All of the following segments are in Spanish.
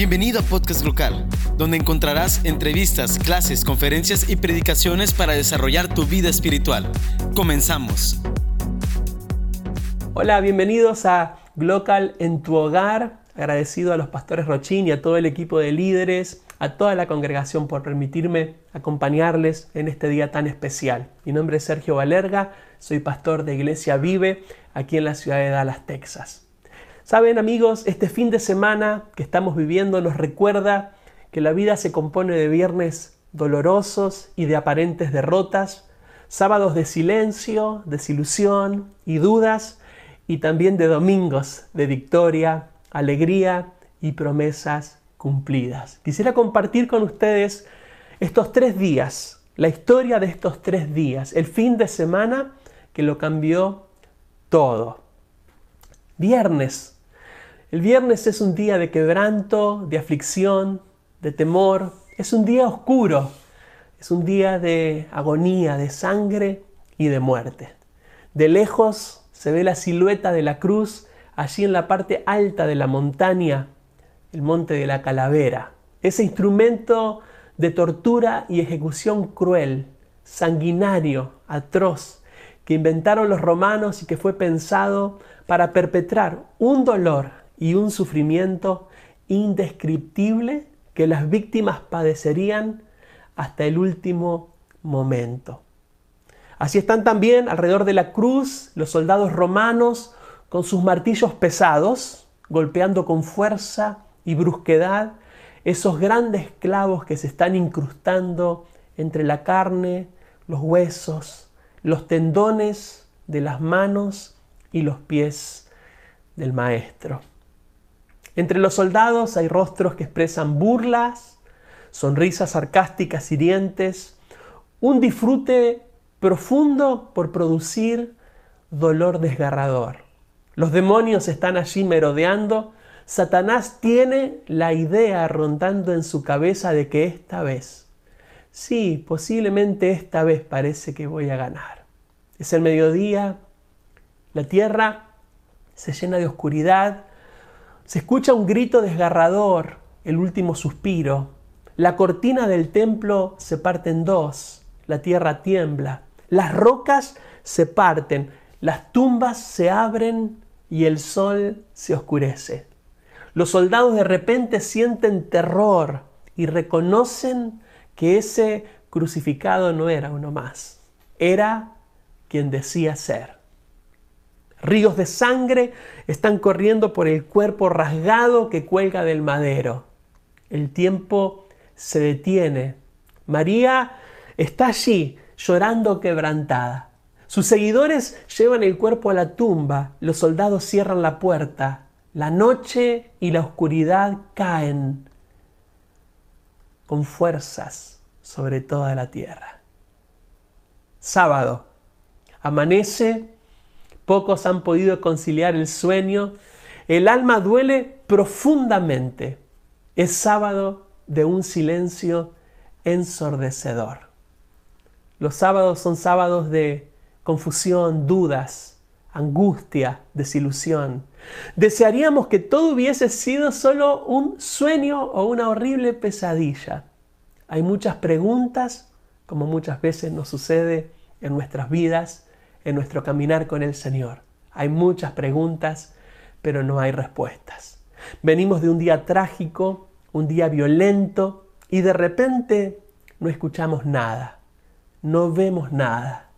Bienvenido a Podcast Local, donde encontrarás entrevistas, clases, conferencias y predicaciones para desarrollar tu vida espiritual. Comenzamos. Hola, bienvenidos a Glocal en tu hogar. Agradecido a los pastores Rochín y a todo el equipo de líderes, a toda la congregación por permitirme acompañarles en este día tan especial. Mi nombre es Sergio Valerga, soy pastor de Iglesia Vive aquí en la ciudad de Dallas, Texas. Saben amigos, este fin de semana que estamos viviendo nos recuerda que la vida se compone de viernes dolorosos y de aparentes derrotas, sábados de silencio, desilusión y dudas, y también de domingos de victoria, alegría y promesas cumplidas. Quisiera compartir con ustedes estos tres días, la historia de estos tres días, el fin de semana que lo cambió todo. Viernes el viernes es un día de quebranto, de aflicción, de temor. Es un día oscuro. Es un día de agonía, de sangre y de muerte. De lejos se ve la silueta de la cruz allí en la parte alta de la montaña, el monte de la calavera. Ese instrumento de tortura y ejecución cruel, sanguinario, atroz, que inventaron los romanos y que fue pensado para perpetrar un dolor y un sufrimiento indescriptible que las víctimas padecerían hasta el último momento. Así están también alrededor de la cruz los soldados romanos con sus martillos pesados, golpeando con fuerza y brusquedad esos grandes clavos que se están incrustando entre la carne, los huesos, los tendones de las manos y los pies del Maestro. Entre los soldados hay rostros que expresan burlas, sonrisas sarcásticas hirientes, un disfrute profundo por producir dolor desgarrador. Los demonios están allí merodeando. Satanás tiene la idea rondando en su cabeza de que esta vez, sí, posiblemente esta vez parece que voy a ganar. Es el mediodía, la tierra se llena de oscuridad, se escucha un grito desgarrador, el último suspiro. La cortina del templo se parte en dos, la tierra tiembla, las rocas se parten, las tumbas se abren y el sol se oscurece. Los soldados de repente sienten terror y reconocen que ese crucificado no era uno más, era quien decía ser. Ríos de sangre están corriendo por el cuerpo rasgado que cuelga del madero. El tiempo se detiene. María está allí llorando quebrantada. Sus seguidores llevan el cuerpo a la tumba. Los soldados cierran la puerta. La noche y la oscuridad caen con fuerzas sobre toda la tierra. Sábado. Amanece Pocos han podido conciliar el sueño. El alma duele profundamente. Es sábado de un silencio ensordecedor. Los sábados son sábados de confusión, dudas, angustia, desilusión. Desearíamos que todo hubiese sido solo un sueño o una horrible pesadilla. Hay muchas preguntas, como muchas veces nos sucede en nuestras vidas, en nuestro caminar con el Señor. Hay muchas preguntas, pero no hay respuestas. Venimos de un día trágico, un día violento, y de repente no escuchamos nada, no vemos nada,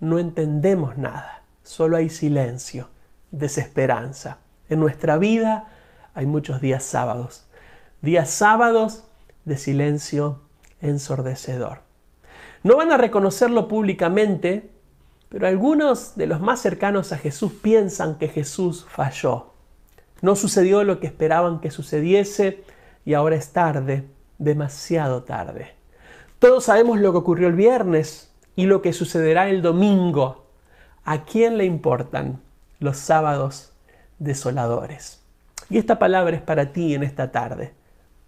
no entendemos nada, solo hay silencio, desesperanza. En nuestra vida hay muchos días sábados, días sábados de silencio ensordecedor. No van a reconocerlo públicamente pero algunos de los más cercanos a Jesús piensan que Jesús falló. No sucedió lo que esperaban que sucediese y ahora es tarde, demasiado tarde. Todos sabemos lo que ocurrió el viernes y lo que sucederá el domingo. ¿A quién le importan los sábados desoladores? Y esta palabra es para ti en esta tarde.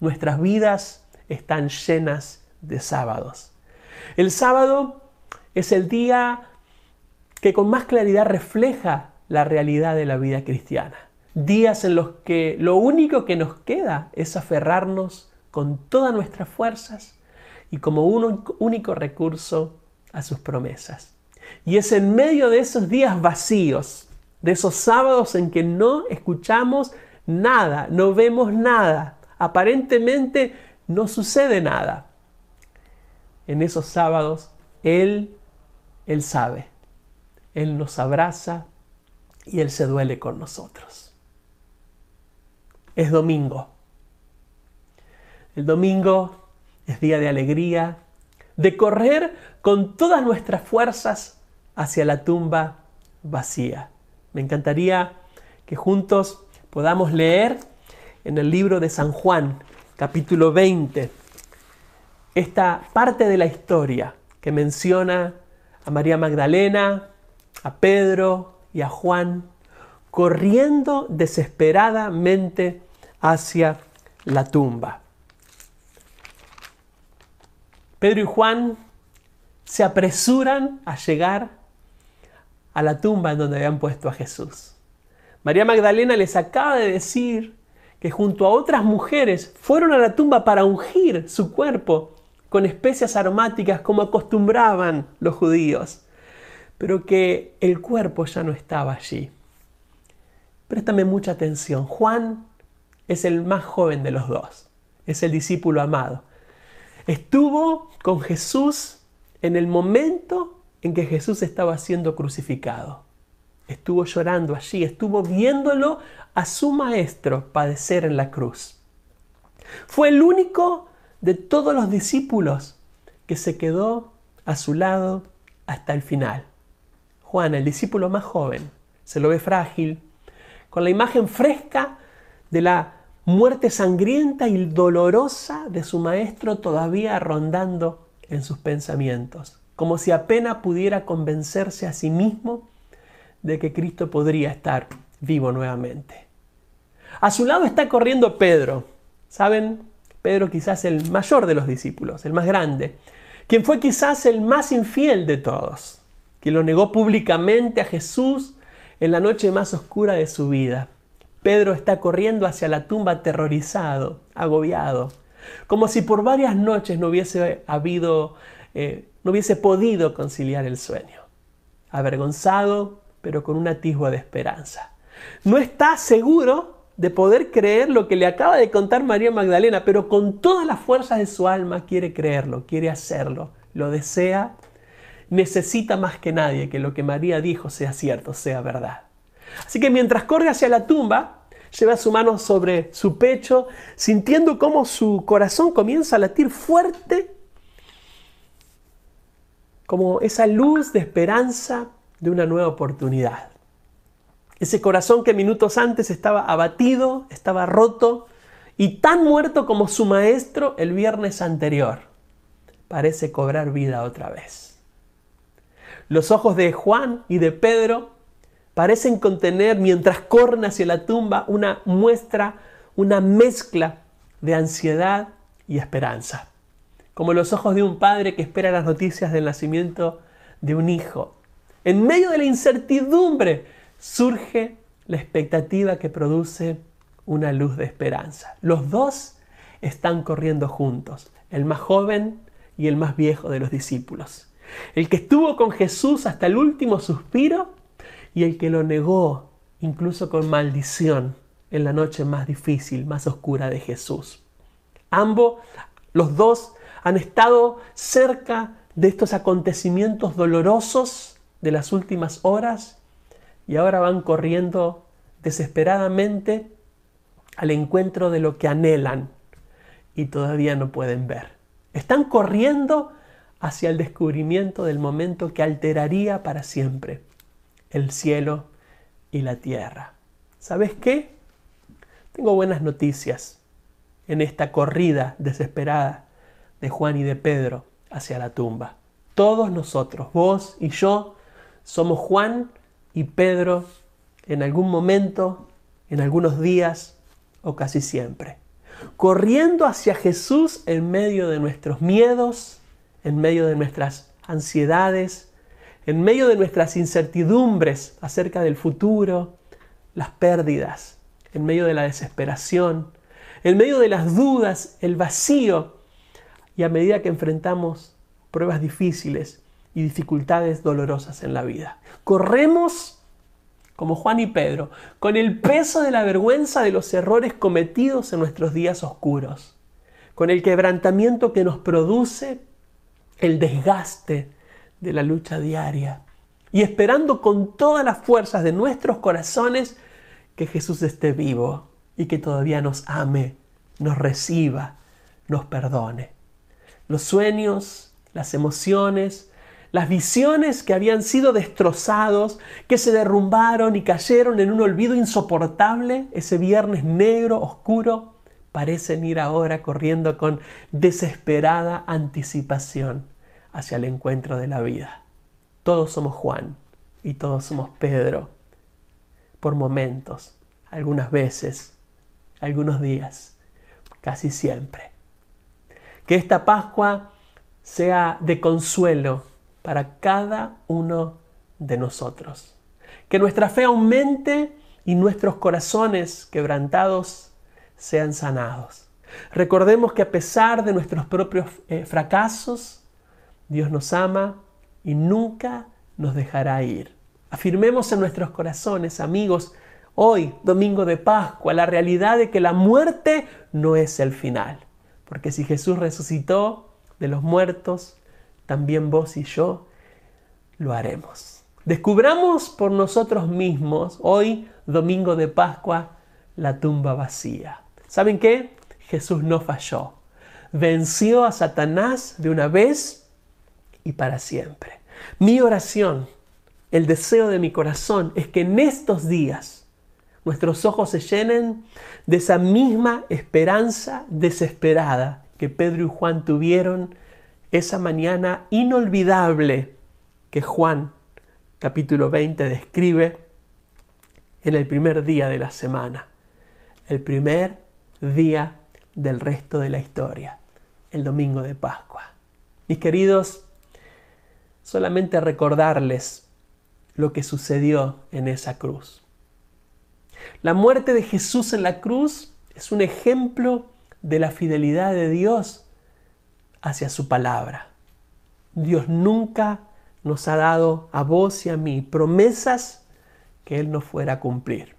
Nuestras vidas están llenas de sábados. El sábado es el día que con más claridad refleja la realidad de la vida cristiana. días en los que lo único que nos queda es aferrarnos con todas nuestras fuerzas y como un único recurso a sus promesas. Y es en medio de esos días vacíos, de esos sábados en que no escuchamos nada, no vemos nada, aparentemente no sucede nada. En esos sábados Él, Él sabe, Él nos abraza y Él se duele con nosotros. Es domingo. El domingo es día de alegría, de correr con todas nuestras fuerzas hacia la tumba vacía. Me encantaría que juntos podamos leer en el libro de San Juan, capítulo 20, esta parte de la historia que menciona a María Magdalena, a Pedro y a Juan corriendo desesperadamente hacia la tumba. Pedro y Juan se apresuran a llegar a la tumba en donde habían puesto a Jesús. María Magdalena les acaba de decir que junto a otras mujeres fueron a la tumba para ungir su cuerpo con especias aromáticas como acostumbraban los judíos, pero que el cuerpo ya no estaba allí. Préstame mucha atención. Juan es el más joven de los dos, es el discípulo amado. Estuvo con Jesús en el momento en que Jesús estaba siendo crucificado. Estuvo llorando allí, estuvo viéndolo a su maestro padecer en la cruz. Fue el único de todos los discípulos que se quedó a su lado hasta el final. Juan, el discípulo más joven, se lo ve frágil, con la imagen fresca de la muerte sangrienta y dolorosa de su maestro todavía rondando en sus pensamientos, como si apenas pudiera convencerse a sí mismo de que Cristo podría estar vivo nuevamente. A su lado está corriendo Pedro. ¿Saben? Pedro quizás el mayor de los discípulos, el más grande, quien fue quizás el más infiel de todos, quien lo negó públicamente a Jesús en la noche más oscura de su vida. Pedro está corriendo hacia la tumba aterrorizado, agobiado, como si por varias noches no hubiese habido, eh, no hubiese podido conciliar el sueño. Avergonzado, pero con un atisbo de esperanza. No está seguro de poder creer lo que le acaba de contar María Magdalena, pero con todas las fuerzas de su alma quiere creerlo, quiere hacerlo, lo desea, necesita más que nadie que lo que María dijo sea cierto, sea verdad. Así que mientras corre hacia la tumba, lleva su mano sobre su pecho, sintiendo cómo su corazón comienza a latir fuerte, como esa luz de esperanza de una nueva oportunidad. Ese corazón que minutos antes estaba abatido, estaba roto y tan muerto como su maestro el viernes anterior, parece cobrar vida otra vez. Los ojos de Juan y de Pedro parecen contener, mientras corren hacia la tumba, una muestra, una mezcla de ansiedad y esperanza. Como los ojos de un padre que espera las noticias del nacimiento de un hijo. En medio de la incertidumbre surge la expectativa que produce una luz de esperanza. Los dos están corriendo juntos, el más joven y el más viejo de los discípulos. El que estuvo con Jesús hasta el último suspiro y el que lo negó, incluso con maldición, en la noche más difícil, más oscura de Jesús. Ambos, los dos, han estado cerca de estos acontecimientos dolorosos de las últimas horas y ahora van corriendo desesperadamente al encuentro de lo que anhelan y todavía no pueden ver. Están corriendo hacia el descubrimiento del momento que alteraría para siempre el cielo y la tierra. ¿Sabes qué? Tengo buenas noticias en esta corrida desesperada de Juan y de Pedro hacia la tumba. Todos nosotros, vos y yo, somos Juan y Pedro en algún momento, en algunos días o casi siempre. Corriendo hacia Jesús en medio de nuestros miedos, en medio de nuestras ansiedades, en medio de nuestras incertidumbres acerca del futuro, las pérdidas, en medio de la desesperación, en medio de las dudas, el vacío, y a medida que enfrentamos pruebas difíciles y dificultades dolorosas en la vida. Corremos como Juan y Pedro, con el peso de la vergüenza de los errores cometidos en nuestros días oscuros, con el quebrantamiento que nos produce el desgaste de la lucha diaria y esperando con todas las fuerzas de nuestros corazones que Jesús esté vivo y que todavía nos ame, nos reciba, nos perdone. Los sueños, las emociones, las visiones que habían sido destrozados, que se derrumbaron y cayeron en un olvido insoportable, ese viernes negro, oscuro, parecen ir ahora corriendo con desesperada anticipación hacia el encuentro de la vida. Todos somos Juan y todos somos Pedro, por momentos, algunas veces, algunos días, casi siempre. Que esta Pascua sea de consuelo para cada uno de nosotros. Que nuestra fe aumente y nuestros corazones quebrantados sean sanados. Recordemos que a pesar de nuestros propios eh, fracasos, Dios nos ama y nunca nos dejará ir. Afirmemos en nuestros corazones, amigos, hoy, domingo de Pascua, la realidad de que la muerte no es el final. Porque si Jesús resucitó de los muertos, también vos y yo lo haremos. Descubramos por nosotros mismos, hoy, domingo de Pascua, la tumba vacía. ¿Saben qué? Jesús no falló. Venció a Satanás de una vez y para siempre. Mi oración, el deseo de mi corazón es que en estos días nuestros ojos se llenen de esa misma esperanza desesperada que Pedro y Juan tuvieron esa mañana inolvidable que Juan capítulo 20 describe en el primer día de la semana, el primer día del resto de la historia, el domingo de Pascua. Mis queridos, solamente recordarles lo que sucedió en esa cruz. La muerte de Jesús en la cruz es un ejemplo de la fidelidad de Dios hacia su palabra. Dios nunca nos ha dado a vos y a mí promesas que Él no fuera a cumplir.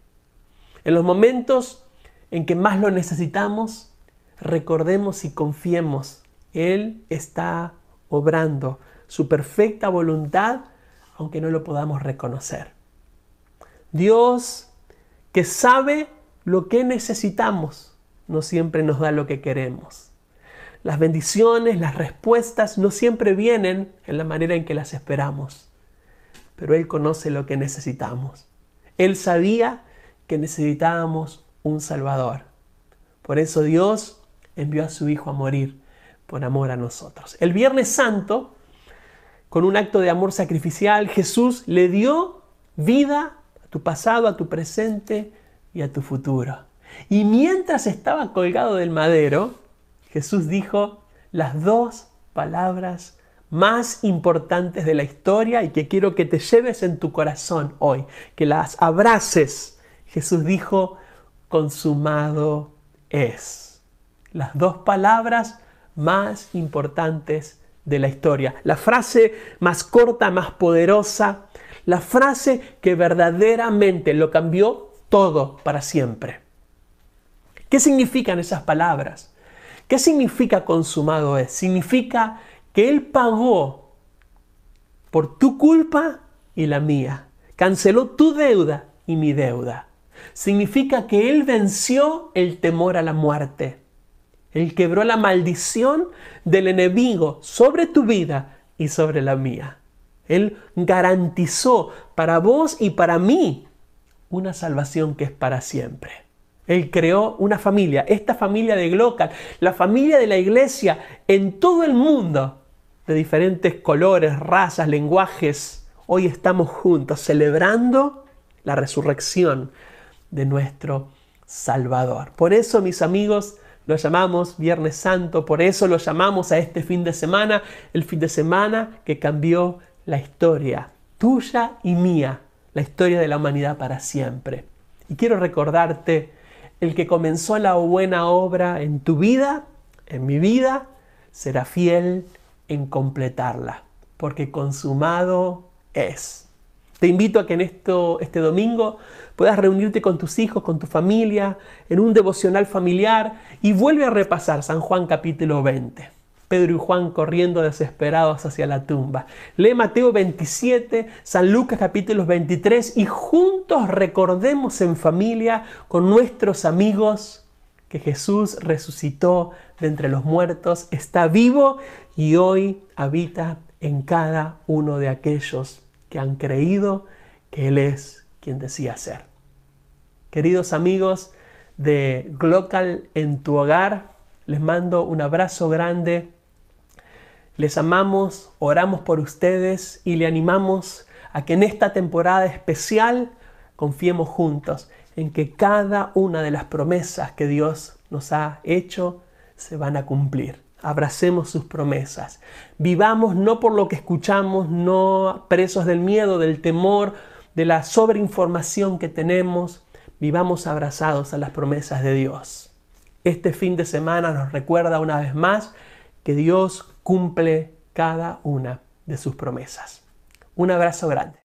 En los momentos en que más lo necesitamos, recordemos y confiemos, Él está obrando su perfecta voluntad, aunque no lo podamos reconocer. Dios que sabe lo que necesitamos, no siempre nos da lo que queremos. Las bendiciones, las respuestas no siempre vienen en la manera en que las esperamos, pero Él conoce lo que necesitamos. Él sabía que necesitábamos un Salvador. Por eso Dios envió a su Hijo a morir por amor a nosotros. El Viernes Santo, con un acto de amor sacrificial, Jesús le dio vida a tu pasado, a tu presente y a tu futuro. Y mientras estaba colgado del madero, Jesús dijo las dos palabras más importantes de la historia y que quiero que te lleves en tu corazón hoy, que las abraces. Jesús dijo, consumado es. Las dos palabras más importantes de la historia. La frase más corta, más poderosa, la frase que verdaderamente lo cambió todo para siempre. ¿Qué significan esas palabras? ¿Qué significa consumado es? Significa que Él pagó por tu culpa y la mía. Canceló tu deuda y mi deuda. Significa que Él venció el temor a la muerte. Él quebró la maldición del enemigo sobre tu vida y sobre la mía. Él garantizó para vos y para mí una salvación que es para siempre. Él creó una familia, esta familia de Glocal, la familia de la iglesia en todo el mundo, de diferentes colores, razas, lenguajes. Hoy estamos juntos celebrando la resurrección de nuestro Salvador. Por eso, mis amigos, lo llamamos Viernes Santo, por eso lo llamamos a este fin de semana, el fin de semana que cambió la historia tuya y mía, la historia de la humanidad para siempre. Y quiero recordarte el que comenzó la buena obra en tu vida, en mi vida, será fiel en completarla, porque consumado es. Te invito a que en esto, este domingo puedas reunirte con tus hijos, con tu familia, en un devocional familiar y vuelve a repasar San Juan capítulo 20. Pedro y Juan corriendo desesperados hacia la tumba. Lee Mateo 27, San Lucas capítulos 23 y juntos recordemos en familia con nuestros amigos que Jesús resucitó de entre los muertos, está vivo y hoy habita en cada uno de aquellos que han creído que Él es quien decía ser. Queridos amigos de Glocal en tu hogar, les mando un abrazo grande. Les amamos, oramos por ustedes y le animamos a que en esta temporada especial confiemos juntos en que cada una de las promesas que Dios nos ha hecho se van a cumplir. Abracemos sus promesas. Vivamos no por lo que escuchamos, no presos del miedo, del temor, de la sobreinformación que tenemos. Vivamos abrazados a las promesas de Dios. Este fin de semana nos recuerda una vez más que Dios cumple cada una de sus promesas. Un abrazo grande.